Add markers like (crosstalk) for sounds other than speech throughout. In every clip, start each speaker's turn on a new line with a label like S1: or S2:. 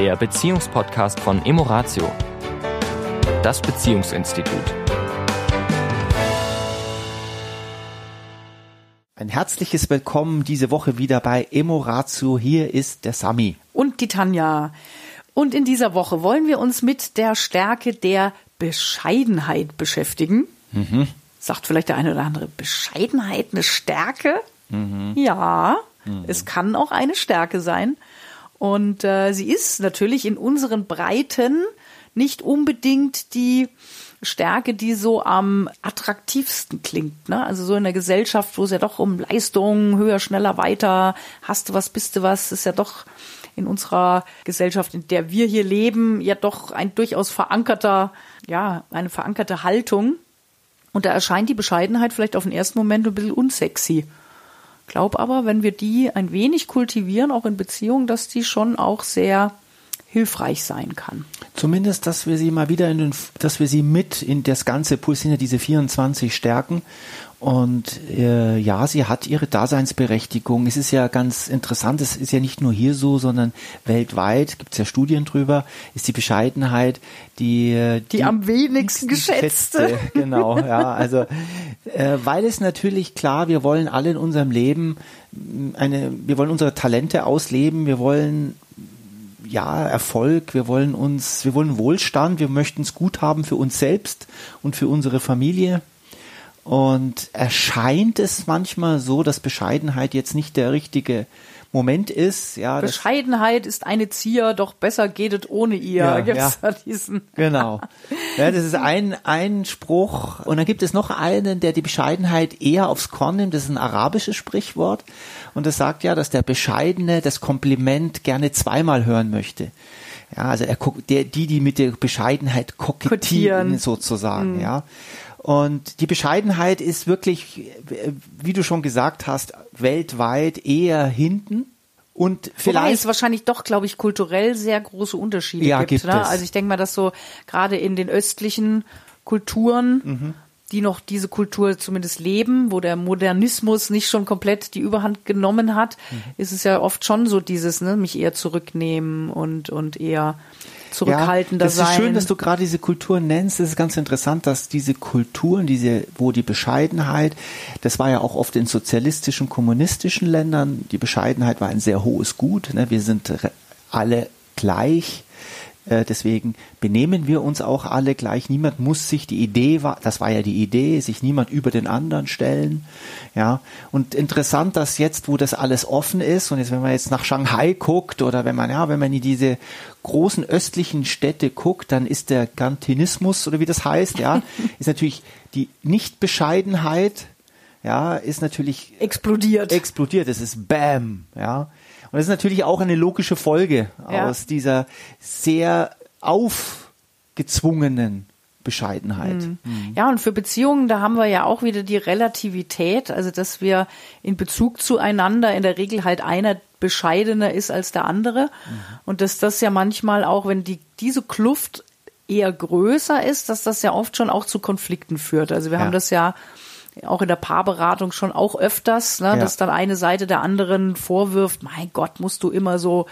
S1: der Beziehungspodcast von Emoratio, das Beziehungsinstitut.
S2: Ein herzliches Willkommen diese Woche wieder bei Emoratio. Hier ist der Sami.
S3: Und die Tanja. Und in dieser Woche wollen wir uns mit der Stärke der Bescheidenheit beschäftigen. Mhm. Sagt vielleicht der eine oder andere, Bescheidenheit eine Stärke? Mhm. Ja, mhm. es kann auch eine Stärke sein. Und äh, sie ist natürlich in unseren Breiten nicht unbedingt die Stärke, die so am attraktivsten klingt. Ne? Also so in der Gesellschaft, wo es ja doch um Leistung, höher, schneller, weiter, hast du was, bist du was, ist ja doch in unserer Gesellschaft, in der wir hier leben, ja doch ein durchaus verankerter, ja, eine verankerte Haltung. Und da erscheint die Bescheidenheit vielleicht auf den ersten Moment ein bisschen unsexy. Glaub aber, wenn wir die ein wenig kultivieren, auch in Beziehungen, dass die schon auch sehr hilfreich sein kann.
S2: Zumindest, dass wir sie mal wieder in den, dass wir sie mit in das ganze Puls sind ja diese 24 Stärken. Und äh, ja, sie hat ihre Daseinsberechtigung. Es ist ja ganz interessant, es ist ja nicht nur hier so, sondern weltweit gibt es ja Studien drüber, ist die Bescheidenheit die
S3: die, die am wenigsten geschätzte. geschätzte. (laughs)
S2: Genau, ja, also äh, weil es natürlich klar, wir wollen alle in unserem Leben eine, wir wollen unsere Talente ausleben, wir wollen ja, Erfolg, wir wollen uns, wir wollen Wohlstand, wir möchten es gut haben für uns selbst und für unsere Familie. Und erscheint es manchmal so, dass Bescheidenheit jetzt nicht der richtige Moment ist. Ja,
S3: Bescheidenheit ist eine Zier, doch besser geht es ohne ihr.
S2: Ja, Gibt's ja. (laughs) diesen? Genau. Ja, das ist ein, ein Spruch. Und dann gibt es noch einen, der die Bescheidenheit eher aufs Korn nimmt. Das ist ein arabisches Sprichwort. Und das sagt ja, dass der Bescheidene das Kompliment gerne zweimal hören möchte. Ja, also er guckt, der, die, die mit der Bescheidenheit kokettieren, sozusagen, mhm. ja. Und die Bescheidenheit ist wirklich, wie du schon gesagt hast, weltweit eher hinten. Und vielleicht Wobei
S3: es wahrscheinlich doch, glaube ich, kulturell sehr große Unterschiede ja, gibt. gibt ne? Also ich denke mal, dass so gerade in den östlichen Kulturen, mhm. die noch diese Kultur zumindest leben, wo der Modernismus nicht schon komplett die Überhand genommen hat, mhm. ist es ja oft schon so dieses, ne, mich eher zurücknehmen und und eher zurückhaltender
S2: ja,
S3: sein.
S2: Es ist schön, dass du gerade diese Kulturen nennst. Es ist ganz interessant, dass diese Kulturen, diese, wo die Bescheidenheit, das war ja auch oft in sozialistischen, kommunistischen Ländern, die Bescheidenheit war ein sehr hohes Gut. Ne? Wir sind alle gleich. Äh, deswegen benehmen wir uns auch alle gleich. Niemand muss sich die Idee, das war ja die Idee, sich niemand über den anderen stellen. Ja. Und interessant, dass jetzt, wo das alles offen ist, und jetzt, wenn man jetzt nach Shanghai guckt oder wenn man, ja, wenn man in diese großen östlichen Städte guckt, dann ist der Gantinismus oder wie das heißt, ja, (laughs) ist natürlich die Nichtbescheidenheit, ja, ist natürlich
S3: explodiert.
S2: Explodiert. Es ist Bam, ja. Und das ist natürlich auch eine logische Folge ja. aus dieser sehr aufgezwungenen Bescheidenheit. Mhm.
S3: Mhm. Ja, und für Beziehungen, da haben wir ja auch wieder die Relativität, also dass wir in Bezug zueinander in der Regel halt einer bescheidener ist als der andere. Mhm. Und dass das ja manchmal auch, wenn die, diese Kluft eher größer ist, dass das ja oft schon auch zu Konflikten führt. Also wir ja. haben das ja auch in der Paarberatung schon auch öfters, ne, ja. dass dann eine Seite der anderen vorwirft, mein Gott, musst du immer so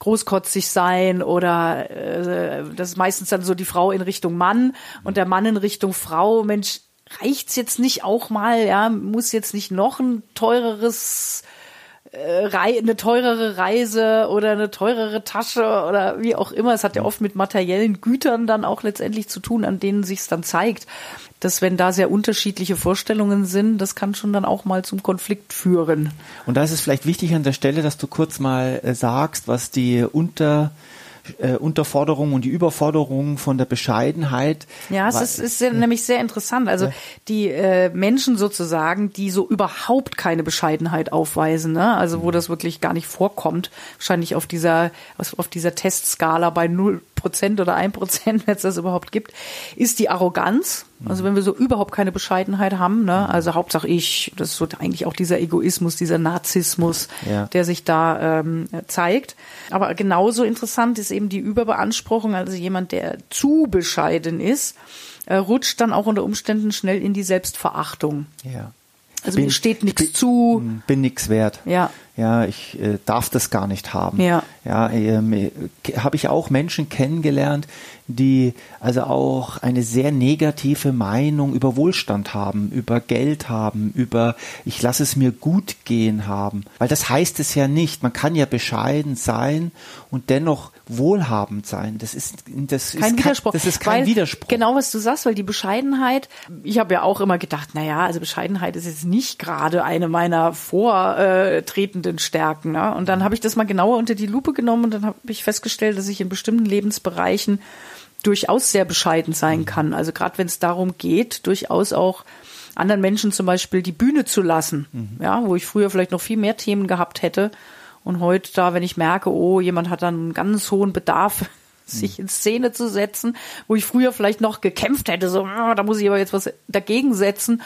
S3: großkotzig sein oder äh, das ist meistens dann so die Frau in Richtung Mann und der Mann in Richtung Frau. Mensch, reicht's jetzt nicht auch mal, ja, muss jetzt nicht noch ein teureres eine teurere Reise oder eine teurere Tasche oder wie auch immer. Es hat ja oft mit materiellen Gütern dann auch letztendlich zu tun, an denen sich es dann zeigt, dass wenn da sehr unterschiedliche Vorstellungen sind, das kann schon dann auch mal zum Konflikt führen.
S2: Und da ist es vielleicht wichtig an der Stelle, dass du kurz mal äh, sagst, was die unter äh, Unterforderung und die Überforderung von der Bescheidenheit.
S3: Ja, es ist, ist sehr, nämlich sehr interessant. Also die äh, Menschen sozusagen, die so überhaupt keine Bescheidenheit aufweisen, ne? also wo das wirklich gar nicht vorkommt, wahrscheinlich auf dieser auf dieser Testskala bei null Prozent oder ein Prozent, (laughs) wenn es das überhaupt gibt, ist die Arroganz. Also wenn wir so überhaupt keine Bescheidenheit haben, ne? also Hauptsache ich, das ist so eigentlich auch dieser Egoismus, dieser Narzissmus, ja. der sich da ähm, zeigt. Aber genauso interessant ist eben die Überbeanspruchung, also jemand, der zu bescheiden ist, äh, rutscht dann auch unter Umständen schnell in die Selbstverachtung.
S2: Ja.
S3: Also bin, mir steht nichts zu.
S2: Bin nix wert.
S3: Ja.
S2: ja, ich äh, darf das gar nicht haben.
S3: Ja.
S2: Ja, ähm, äh, habe ich auch Menschen kennengelernt, die also auch eine sehr negative Meinung über Wohlstand haben, über Geld haben, über ich lasse es mir gut gehen haben. Weil das heißt es ja nicht. Man kann ja bescheiden sein und dennoch wohlhabend sein. Das ist das
S3: kein
S2: ist
S3: Widerspruch.
S2: das ist kein
S3: weil,
S2: Widerspruch.
S3: Genau, was du sagst, weil die Bescheidenheit, ich habe ja auch immer gedacht, na ja, also Bescheidenheit ist jetzt nicht gerade eine meiner vortretenden Stärken. Ne? Und dann habe ich das mal genauer unter die Lupe genommen und dann habe ich festgestellt, dass ich in bestimmten Lebensbereichen durchaus sehr bescheiden sein
S2: Mhm.
S3: kann. Also gerade wenn es darum geht, durchaus auch anderen Menschen zum Beispiel die Bühne zu lassen.
S2: Mhm.
S3: Ja, wo ich früher vielleicht noch viel mehr Themen gehabt hätte. Und heute da, wenn ich merke, oh, jemand hat dann einen ganz hohen Bedarf, (laughs) sich in Szene zu setzen, wo ich früher vielleicht noch gekämpft hätte, so, ah, da muss ich aber jetzt was dagegen setzen,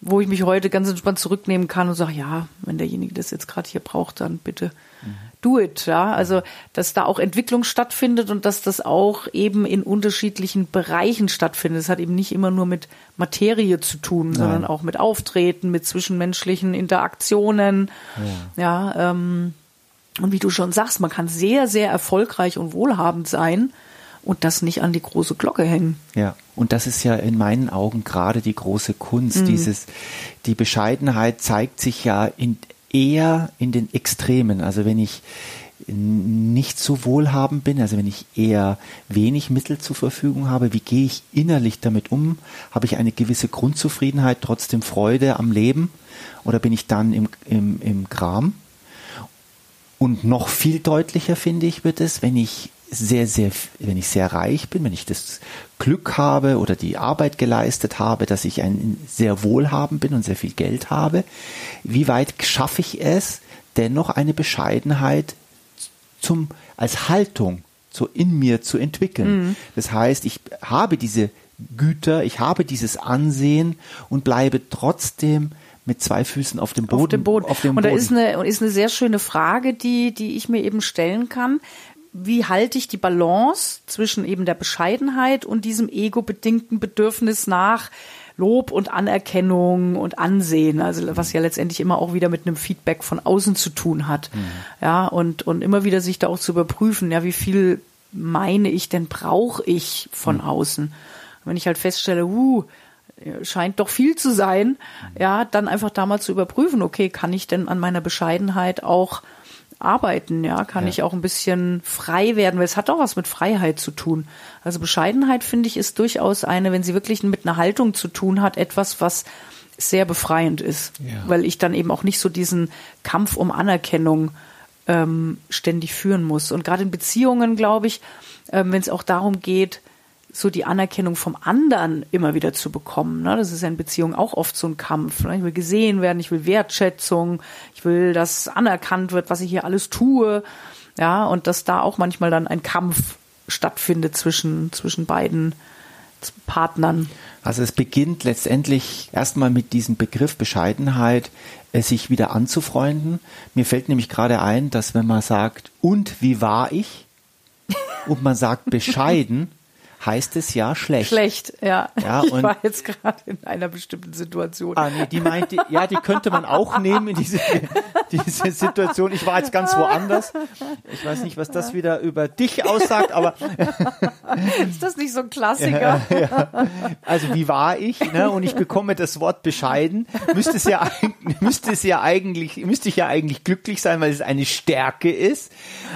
S3: wo ich mich heute ganz entspannt zurücknehmen kann und sage, ja, wenn derjenige das jetzt gerade hier braucht, dann bitte do it, ja. Also, dass da auch Entwicklung stattfindet und dass das auch eben in unterschiedlichen Bereichen stattfindet. Es hat eben nicht immer nur mit Materie zu tun, sondern auch mit Auftreten, mit zwischenmenschlichen Interaktionen. Ja, ähm, und wie du schon sagst, man kann sehr, sehr erfolgreich und wohlhabend sein und das nicht an die große Glocke hängen.
S2: Ja, und das ist ja in meinen Augen gerade die große Kunst. Dieses, die Bescheidenheit zeigt sich ja in, eher in den Extremen. Also wenn ich nicht so wohlhabend bin, also wenn ich eher wenig Mittel zur Verfügung habe, wie gehe ich innerlich damit um? Habe ich eine gewisse Grundzufriedenheit, trotzdem Freude am Leben? Oder bin ich dann im, im, im Gram? Und noch viel deutlicher finde ich wird es, wenn ich sehr, sehr, wenn ich sehr reich bin, wenn ich das Glück habe oder die Arbeit geleistet habe, dass ich ein sehr wohlhabend bin und sehr viel Geld habe, wie weit schaffe ich es, dennoch eine Bescheidenheit zum, als Haltung so in mir zu entwickeln. Das heißt, ich habe diese Güter, ich habe dieses Ansehen und bleibe trotzdem mit zwei Füßen auf dem Boden.
S3: Auf dem Boden.
S2: Auf dem
S3: und da
S2: Boden.
S3: ist eine, ist eine sehr schöne Frage, die, die ich mir eben stellen kann. Wie halte ich die Balance zwischen eben der Bescheidenheit und diesem ego-bedingten Bedürfnis nach Lob und Anerkennung und Ansehen, also was ja letztendlich immer auch wieder mit einem Feedback von außen zu tun hat. Ja, und, und immer wieder sich da auch zu überprüfen, ja, wie viel meine ich denn brauche ich von außen? Wenn ich halt feststelle, uh, scheint doch viel zu sein, ja, dann einfach da mal zu überprüfen, okay, kann ich denn an meiner Bescheidenheit auch arbeiten, ja, kann
S2: Ja.
S3: ich auch ein bisschen frei werden, weil es hat auch was mit Freiheit zu tun. Also Bescheidenheit, finde ich, ist durchaus eine, wenn sie wirklich mit einer Haltung zu tun hat, etwas, was sehr befreiend ist,
S2: Ja.
S3: weil ich dann eben auch nicht so diesen Kampf um Anerkennung ähm, ständig führen muss. Und gerade in Beziehungen, glaube ich, ähm, wenn es auch darum geht, so die Anerkennung vom anderen immer wieder zu bekommen. Ne? Das ist ja in Beziehungen auch oft so ein Kampf. Ne? Ich will gesehen werden, ich will Wertschätzung, ich will, dass anerkannt wird, was ich hier alles tue. Ja, und dass da auch manchmal dann ein Kampf stattfindet zwischen, zwischen beiden Partnern.
S2: Also es beginnt letztendlich erstmal mit diesem Begriff Bescheidenheit, äh, sich wieder anzufreunden. Mir fällt nämlich gerade ein, dass wenn man sagt, und wie war ich? (laughs) Und man sagt bescheiden, heißt es ja schlecht.
S3: Schlecht, ja.
S2: Ja,
S3: ich war jetzt gerade in einer bestimmten Situation.
S2: Ah, nee, die meinte, ja, die könnte man auch nehmen in diese, diese Situation. Ich war jetzt ganz woanders. Ich weiß nicht, was das wieder über dich aussagt, aber (laughs)
S3: Ist das nicht so ein Klassiker?
S2: also wie war ich? Ne? Und ich bekomme das Wort bescheiden. Müsste es ja, eig- (laughs) müsste es ja eigentlich, müsste ich ja eigentlich glücklich sein, weil es eine Stärke ist.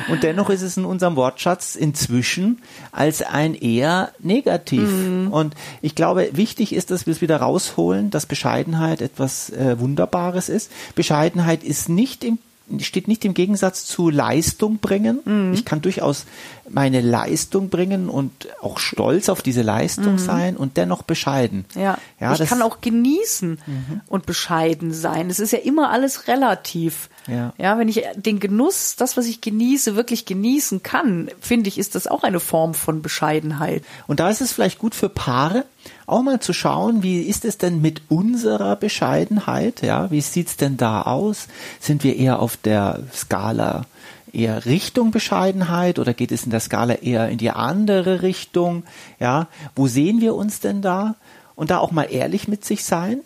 S2: Und dennoch ist es in unserem Wortschatz inzwischen als ein eher negativ. Und ich glaube, wichtig ist, dass wir es wieder rausholen, dass Bescheidenheit etwas äh, Wunderbares ist. Bescheidenheit ist nicht im steht nicht im Gegensatz zu Leistung bringen. Ich kann durchaus meine Leistung bringen und auch stolz auf diese Leistung sein und dennoch bescheiden.
S3: Ja,
S2: ja
S3: ich kann auch genießen und bescheiden sein. Es ist ja immer alles relativ.
S2: Ja.
S3: ja, wenn ich den Genuss, das, was ich genieße, wirklich genießen kann, finde ich, ist das auch eine Form von Bescheidenheit.
S2: Und da ist es vielleicht gut für Paare, auch mal zu schauen, wie ist es denn mit unserer Bescheidenheit? Ja, wie sieht's denn da aus? Sind wir eher auf der Skala eher Richtung Bescheidenheit oder geht es in der Skala eher in die andere Richtung? Ja, wo sehen wir uns denn da? Und da auch mal ehrlich mit sich sein.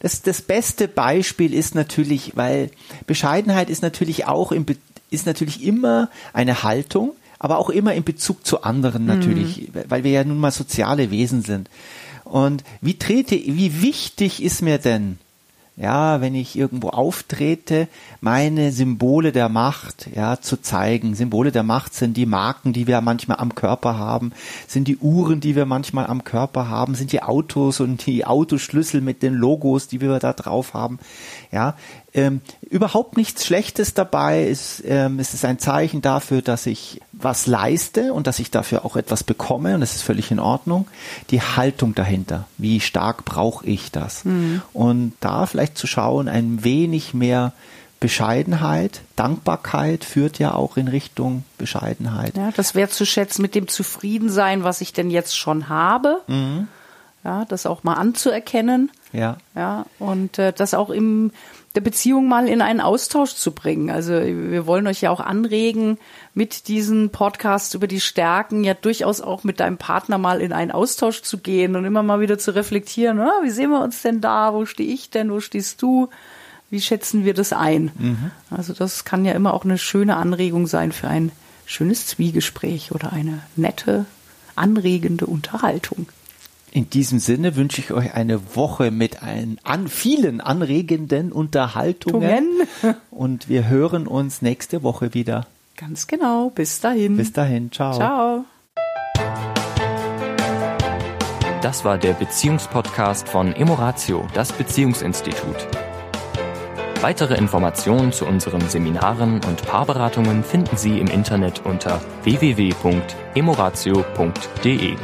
S2: Das, das beste Beispiel ist natürlich, weil Bescheidenheit ist natürlich auch im, ist natürlich immer eine Haltung, aber auch immer in Bezug zu anderen natürlich, mhm. weil wir ja nun mal soziale Wesen sind. Und wie trete, wie wichtig ist mir denn, ja, wenn ich irgendwo auftrete, meine Symbole der Macht, ja, zu zeigen. Symbole der Macht sind die Marken, die wir manchmal am Körper haben, sind die Uhren, die wir manchmal am Körper haben, sind die Autos und die Autoschlüssel mit den Logos, die wir da drauf haben. Ja, ähm, überhaupt nichts Schlechtes dabei. Es, ähm, es ist ein Zeichen dafür, dass ich was leiste und dass ich dafür auch etwas bekomme und das ist völlig in Ordnung. Die Haltung dahinter, wie stark brauche ich das? Mhm. Und da vielleicht zu schauen, ein wenig mehr Bescheidenheit, Dankbarkeit führt ja auch in Richtung Bescheidenheit.
S3: Ja, das wäre zu schätzen mit dem Zufriedensein, was ich denn jetzt schon habe. Mhm. Ja, das auch mal anzuerkennen.
S2: Ja.
S3: Ja, und äh, das auch im der Beziehung mal in einen Austausch zu bringen. Also wir wollen euch ja auch anregen, mit diesen Podcasts über die Stärken ja durchaus auch mit deinem Partner mal in einen Austausch zu gehen und immer mal wieder zu reflektieren, ah, wie sehen wir uns denn da, wo stehe ich denn, wo stehst du, wie schätzen wir das ein? Mhm. Also das kann ja immer auch eine schöne Anregung sein für ein schönes Zwiegespräch oder eine nette, anregende Unterhaltung.
S2: In diesem Sinne wünsche ich euch eine Woche mit ein, an vielen anregenden Unterhaltungen. (laughs) Und wir hören uns nächste Woche wieder.
S3: Ganz genau. Bis dahin.
S2: Bis dahin. Ciao.
S3: Ciao.
S1: Das war der Beziehungspodcast von Emoratio, das Beziehungsinstitut. Weitere Informationen zu unseren Seminaren und Paarberatungen finden Sie im Internet unter www.emoratio.de.